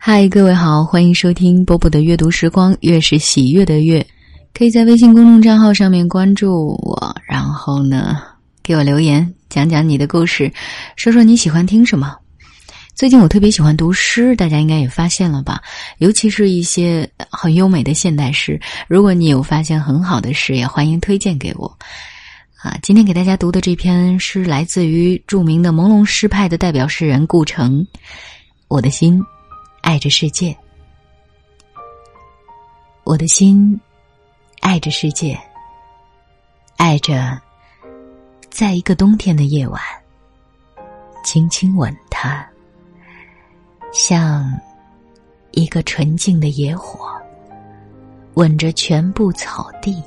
嗨，各位好，欢迎收听波波的阅读时光，月是喜悦的月。可以在微信公众账号上面关注我，然后呢，给我留言，讲讲你的故事，说说你喜欢听什么。最近我特别喜欢读诗，大家应该也发现了吧？尤其是一些很优美的现代诗。如果你有发现很好的诗，也欢迎推荐给我。啊，今天给大家读的这篇诗来自于著名的朦胧诗派的代表诗人顾城，《我的心》。爱着世界，我的心爱着世界，爱着，在一个冬天的夜晚，轻轻吻它，像一个纯净的野火，吻着全部草地。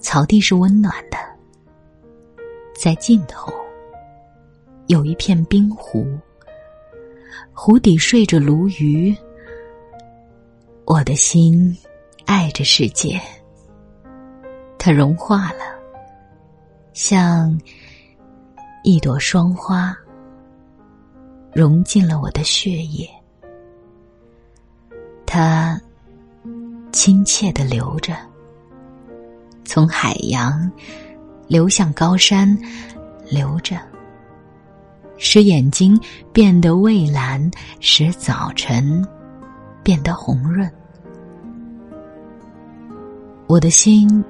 草地是温暖的，在尽头有一片冰湖。湖底睡着鲈鱼，我的心爱着世界。它融化了，像一朵霜花，融进了我的血液。它亲切的流着，从海洋流向高山，流着。使眼睛变得蔚蓝，使早晨变得红润。我的心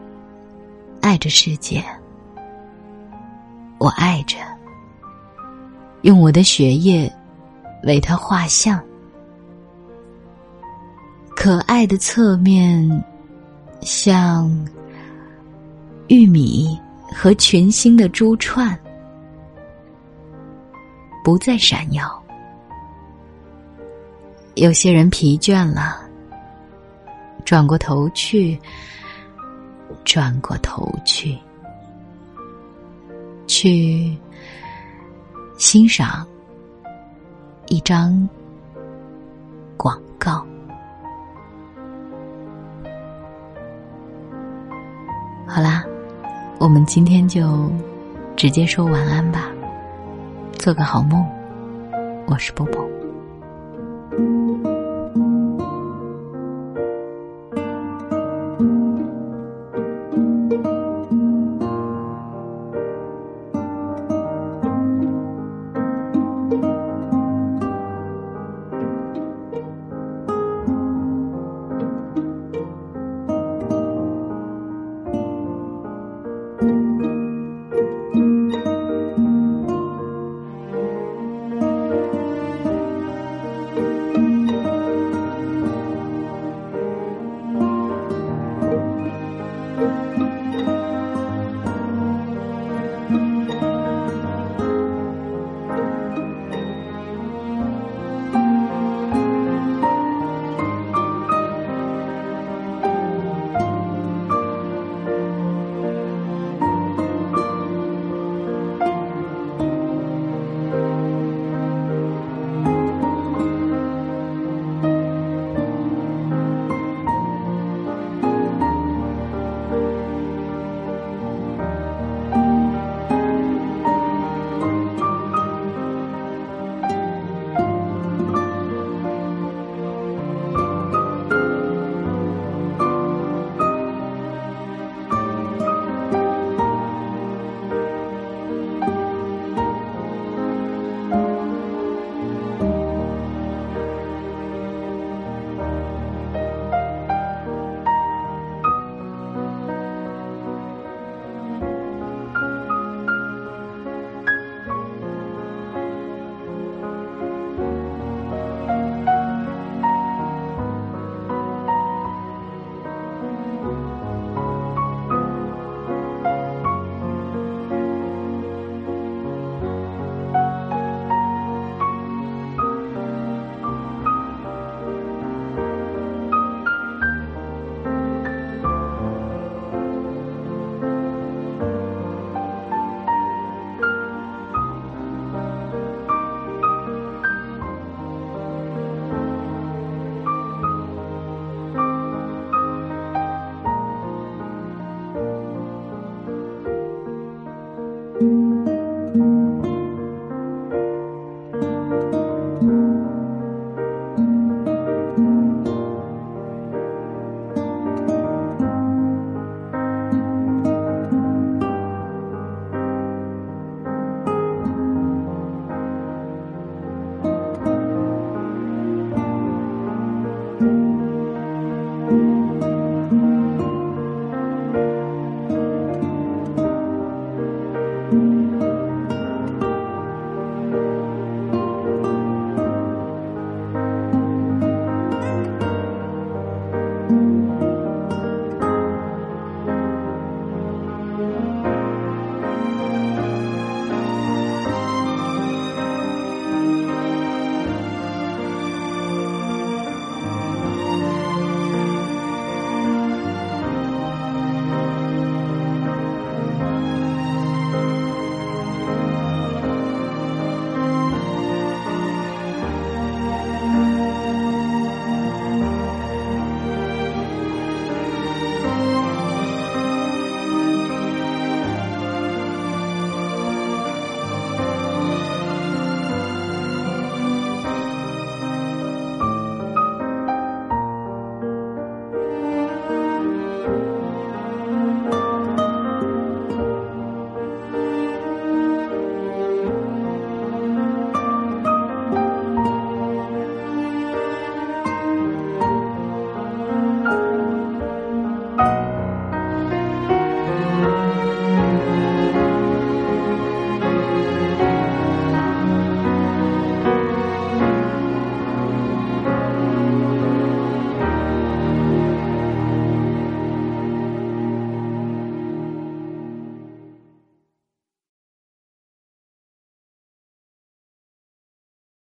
爱着世界，我爱着，用我的血液为它画像。可爱的侧面，像玉米和群星的珠串。不再闪耀。有些人疲倦了，转过头去，转过头去，去欣赏一张广告。好啦，我们今天就直接说晚安吧。做个好梦，我是波波。